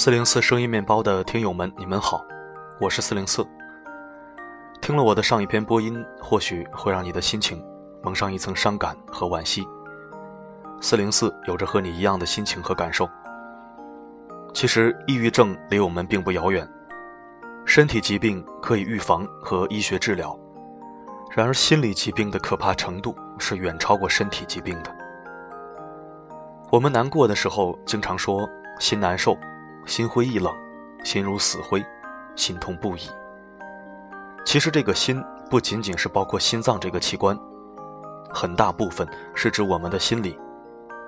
四零四声音面包的听友们，你们好，我是四零四。听了我的上一篇播音，或许会让你的心情蒙上一层伤感和惋惜。四零四有着和你一样的心情和感受。其实，抑郁症离我们并不遥远，身体疾病可以预防和医学治疗，然而心理疾病的可怕程度是远超过身体疾病的。我们难过的时候，经常说心难受。心灰意冷，心如死灰，心痛不已。其实这个心不仅仅是包括心脏这个器官，很大部分是指我们的心理，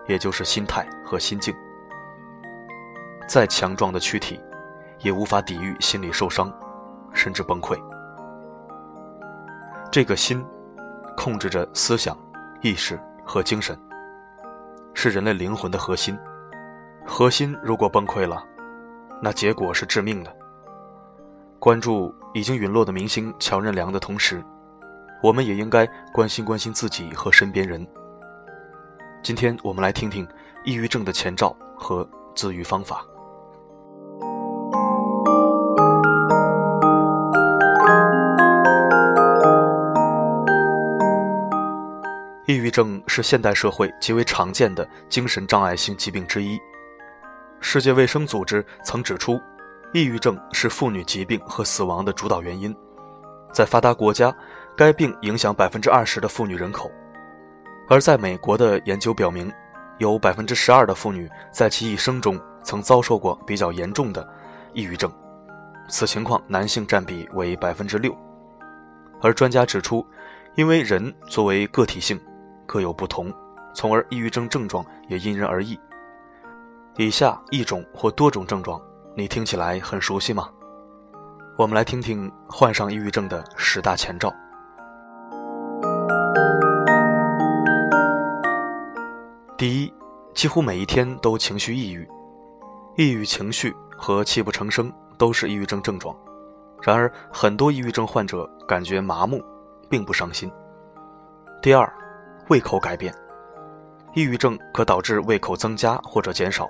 也就是心态和心境。再强壮的躯体，也无法抵御心理受伤，甚至崩溃。这个心，控制着思想、意识和精神，是人类灵魂的核心。核心如果崩溃了，那结果是致命的。关注已经陨落的明星乔任梁的同时，我们也应该关心关心自己和身边人。今天我们来听听抑郁症的前兆和自愈方法。抑郁症是现代社会极为常见的精神障碍性疾病之一。世界卫生组织曾指出，抑郁症是妇女疾病和死亡的主导原因。在发达国家，该病影响百分之二十的妇女人口；而在美国的研究表明，有百分之十二的妇女在其一生中曾遭受过比较严重的抑郁症。此情况男性占比为百分之六。而专家指出，因为人作为个体性各有不同，从而抑郁症症状也因人而异。以下一种或多种症状，你听起来很熟悉吗？我们来听听患上抑郁症的十大前兆。第一，几乎每一天都情绪抑郁，抑郁情绪和泣不成声都是抑郁症症状。然而，很多抑郁症患者感觉麻木，并不伤心。第二，胃口改变，抑郁症可导致胃口增加或者减少。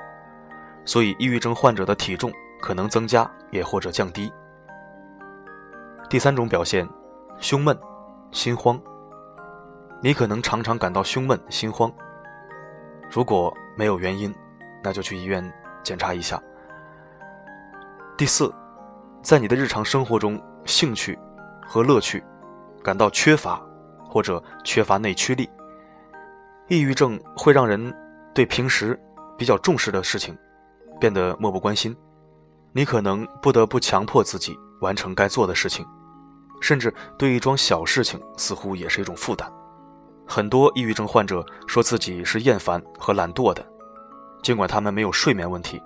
所以，抑郁症患者的体重可能增加，也或者降低。第三种表现，胸闷、心慌。你可能常常感到胸闷、心慌。如果没有原因，那就去医院检查一下。第四，在你的日常生活中，兴趣和乐趣感到缺乏，或者缺乏内驱力。抑郁症会让人对平时比较重视的事情。变得漠不关心，你可能不得不强迫自己完成该做的事情，甚至对一桩小事情似乎也是一种负担。很多抑郁症患者说自己是厌烦和懒惰的，尽管他们没有睡眠问题，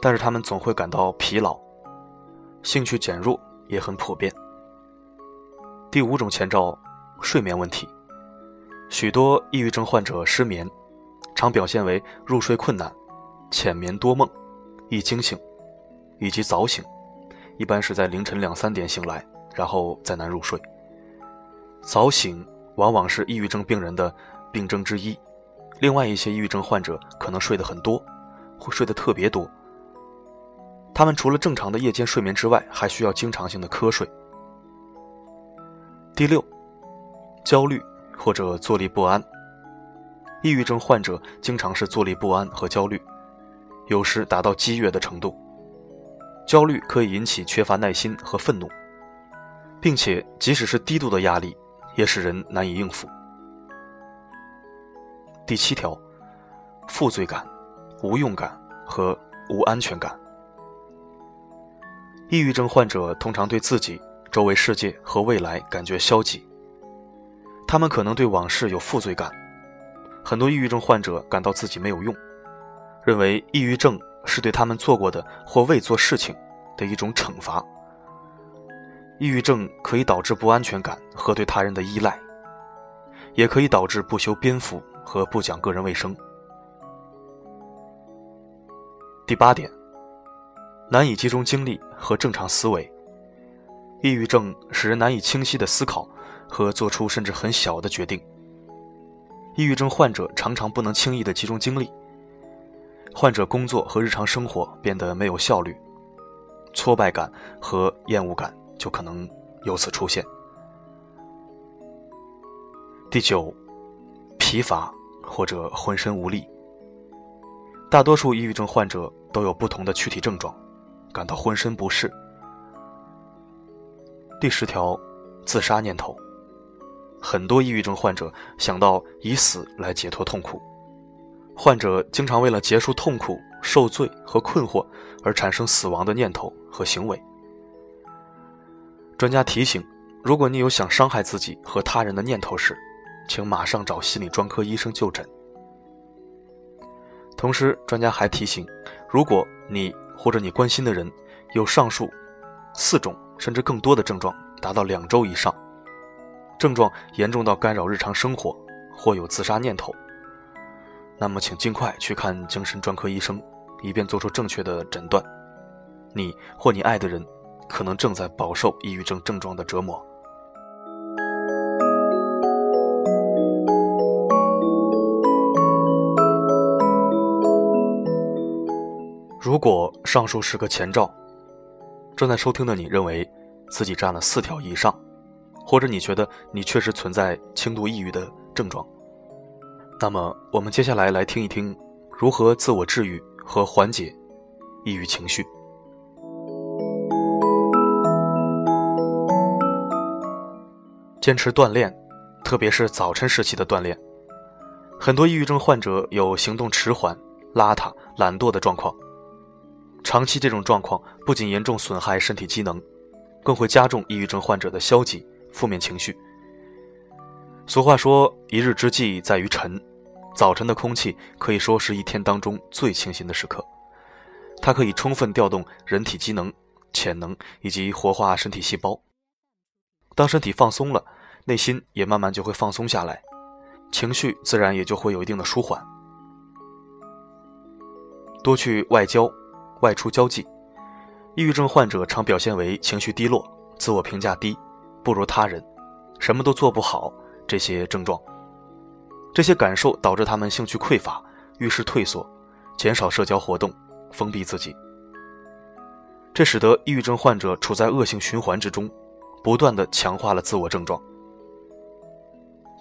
但是他们总会感到疲劳，兴趣减弱也很普遍。第五种前兆，睡眠问题，许多抑郁症患者失眠，常表现为入睡困难、浅眠多梦。易惊醒，以及早醒，一般是在凌晨两三点醒来，然后再难入睡。早醒往往是抑郁症病人的病症之一。另外一些抑郁症患者可能睡得很多，会睡得特别多。他们除了正常的夜间睡眠之外，还需要经常性的瞌睡。第六，焦虑或者坐立不安。抑郁症患者经常是坐立不安和焦虑。有时达到激越的程度，焦虑可以引起缺乏耐心和愤怒，并且即使是低度的压力，也使人难以应付。第七条，负罪感、无用感和无安全感。抑郁症患者通常对自己、周围世界和未来感觉消极，他们可能对往事有负罪感。很多抑郁症患者感到自己没有用。认为抑郁症是对他们做过的或未做事情的一种惩罚。抑郁症可以导致不安全感和对他人的依赖，也可以导致不修边幅和不讲个人卫生。第八点，难以集中精力和正常思维。抑郁症使人难以清晰的思考和做出甚至很小的决定。抑郁症患者常常不能轻易的集中精力。患者工作和日常生活变得没有效率，挫败感和厌恶感就可能由此出现。第九，疲乏或者浑身无力。大多数抑郁症患者都有不同的躯体症状，感到浑身不适。第十条，自杀念头。很多抑郁症患者想到以死来解脱痛苦，患者经常为了结束痛苦、受罪和困惑而产生死亡的念头和行为。专家提醒：如果你有想伤害自己和他人的念头时，请马上找心理专科医生就诊。同时，专家还提醒：如果你或者你关心的人有上述四种甚至更多的症状，达到两周以上。症状严重到干扰日常生活，或有自杀念头，那么请尽快去看精神专科医生，以便做出正确的诊断。你或你爱的人可能正在饱受抑郁症症状的折磨。如果上述是个前兆，正在收听的你认为自己占了四条以上。或者你觉得你确实存在轻度抑郁的症状，那么我们接下来来听一听如何自我治愈和缓解抑郁情绪。坚持锻炼，特别是早晨时期的锻炼。很多抑郁症患者有行动迟缓、邋遢、懒惰的状况，长期这种状况不仅严重损害身体机能，更会加重抑郁症患者的消极。负面情绪。俗话说：“一日之计在于晨。”早晨的空气可以说是一天当中最清新的时刻，它可以充分调动人体机能、潜能以及活化身体细胞。当身体放松了，内心也慢慢就会放松下来，情绪自然也就会有一定的舒缓。多去外交，外出交际。抑郁症患者常表现为情绪低落、自我评价低。不如他人，什么都做不好，这些症状，这些感受导致他们兴趣匮乏，遇事退缩，减少社交活动，封闭自己。这使得抑郁症患者处在恶性循环之中，不断的强化了自我症状。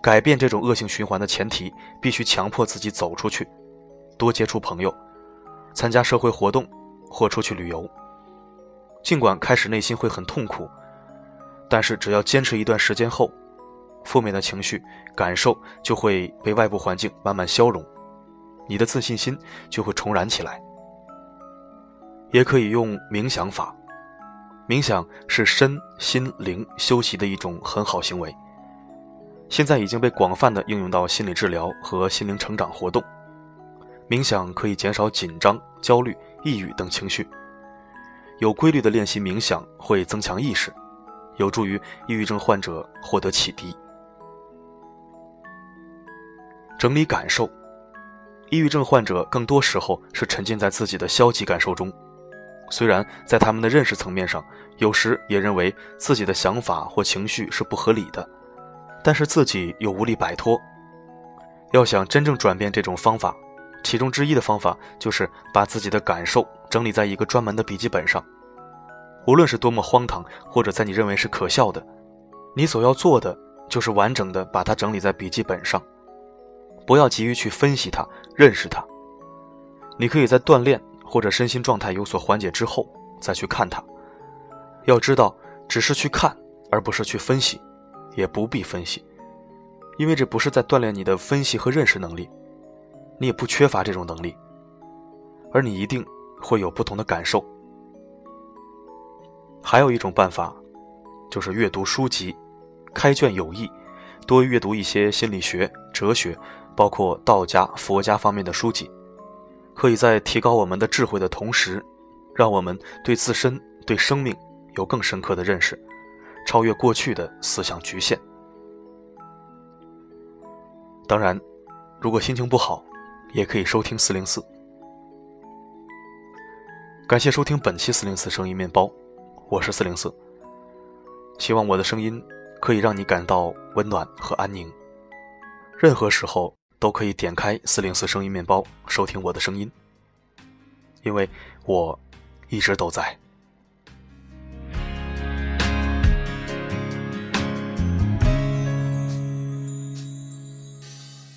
改变这种恶性循环的前提，必须强迫自己走出去，多接触朋友，参加社会活动，或出去旅游。尽管开始内心会很痛苦。但是，只要坚持一段时间后，负面的情绪感受就会被外部环境慢慢消融，你的自信心就会重燃起来。也可以用冥想法，冥想是身心灵休息的一种很好行为。现在已经被广泛的应用到心理治疗和心灵成长活动。冥想可以减少紧张、焦虑、抑郁等情绪。有规律的练习冥想会增强意识。有助于抑郁症患者获得启迪。整理感受，抑郁症患者更多时候是沉浸在自己的消极感受中，虽然在他们的认识层面上，有时也认为自己的想法或情绪是不合理的，但是自己又无力摆脱。要想真正转变这种方法，其中之一的方法就是把自己的感受整理在一个专门的笔记本上。无论是多么荒唐，或者在你认为是可笑的，你所要做的就是完整的把它整理在笔记本上，不要急于去分析它、认识它。你可以在锻炼或者身心状态有所缓解之后再去看它。要知道，只是去看，而不是去分析，也不必分析，因为这不是在锻炼你的分析和认识能力，你也不缺乏这种能力，而你一定会有不同的感受。还有一种办法，就是阅读书籍，开卷有益，多阅读一些心理学、哲学，包括道家、佛家方面的书籍，可以在提高我们的智慧的同时，让我们对自身、对生命有更深刻的认识，超越过去的思想局限。当然，如果心情不好，也可以收听四零四。感谢收听本期四零四声音面包。我是四零四，希望我的声音可以让你感到温暖和安宁。任何时候都可以点开四零四声音面包收听我的声音。因为我一直都在。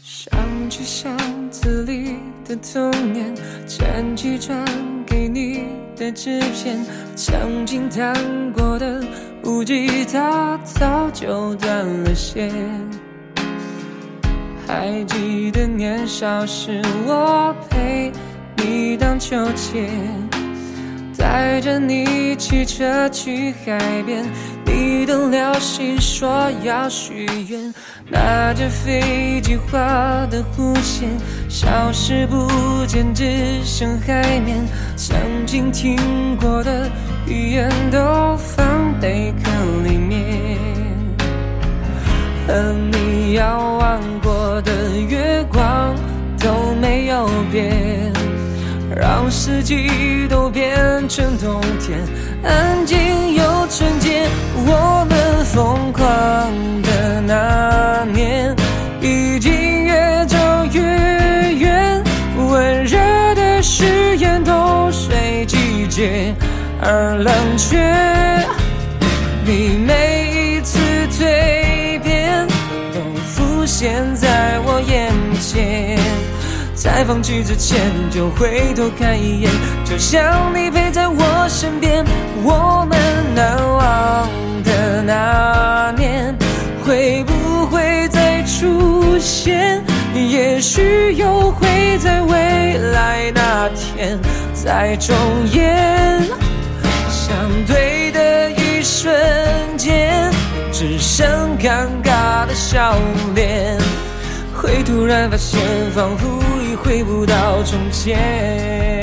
想起箱子里的童年，捡起传给你的纸片，曾经弹过的木吉他早就断了线。还记得年少时，我陪你荡秋千，带着你骑车去海边，你等了心说要许愿，拿着飞机画的弧线，消失不见，只剩海面。曾经听过的语言都放贝壳，和你遥望过的月光都没有变，让四季都变成冬天，安静又纯洁。我们疯狂的那年，已经越走越远，温热的誓言都随季节而冷却。现在我眼前。在放弃之前，就回头看一眼，就像你陪在我身边。我们难忘的那年，会不会再出现？也许又会在未来那天再重演。相对的一瞬间，只剩尴尬的笑脸，会突然发现，仿佛已回不到从前。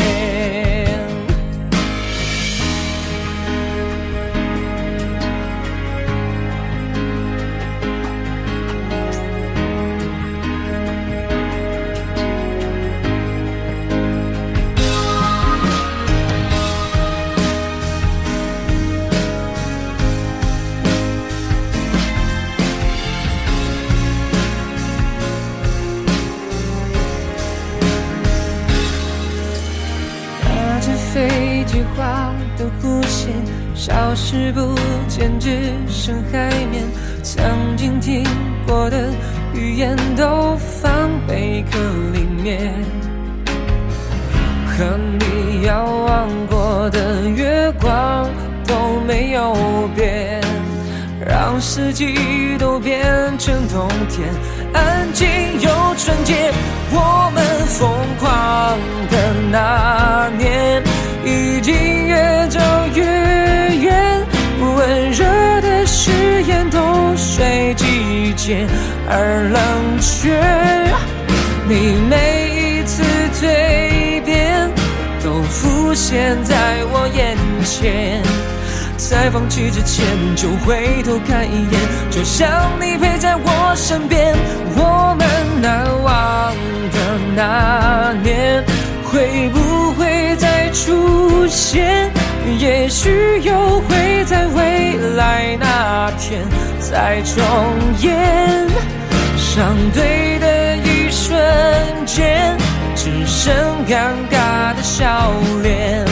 飞机画的弧线，消失不见，只剩海面。曾经听过的语言都放贝壳里面，和你遥望过的月光都没有变，让四季都变成冬天，安静又纯洁。我们疯狂的那年，已经越走越远，温热的誓言都随季节而冷却。你每一次蜕变，都浮现在我眼前。在放弃之前，就回头看一眼，就像你陪在我身边。我们难忘的那年，会不出现？也许又会在未来那天再重演。相对的一瞬间，只剩尴尬的笑脸。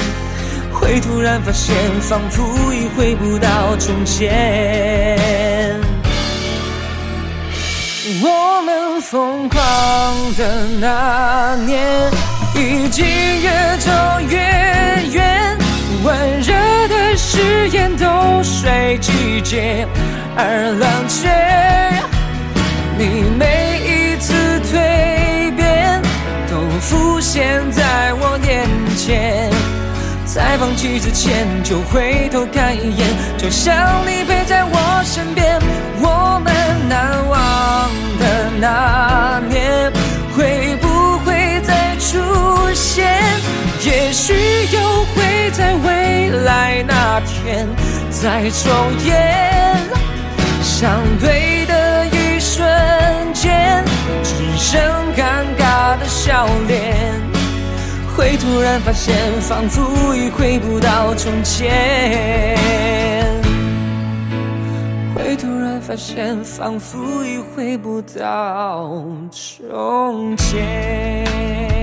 会突然发现，仿佛已回不到从前。我们疯狂的那年，已经越走越远，温热的誓言都随季节而冷却。你每一次蜕变，都浮现在我眼前。在放弃之前，就回头看一眼，就像你陪在我身边。那天再重演。相对的一瞬间，只剩尴尬的笑脸。会突然发现，仿佛已回不到从前。会突然发现，仿佛已回不到从前。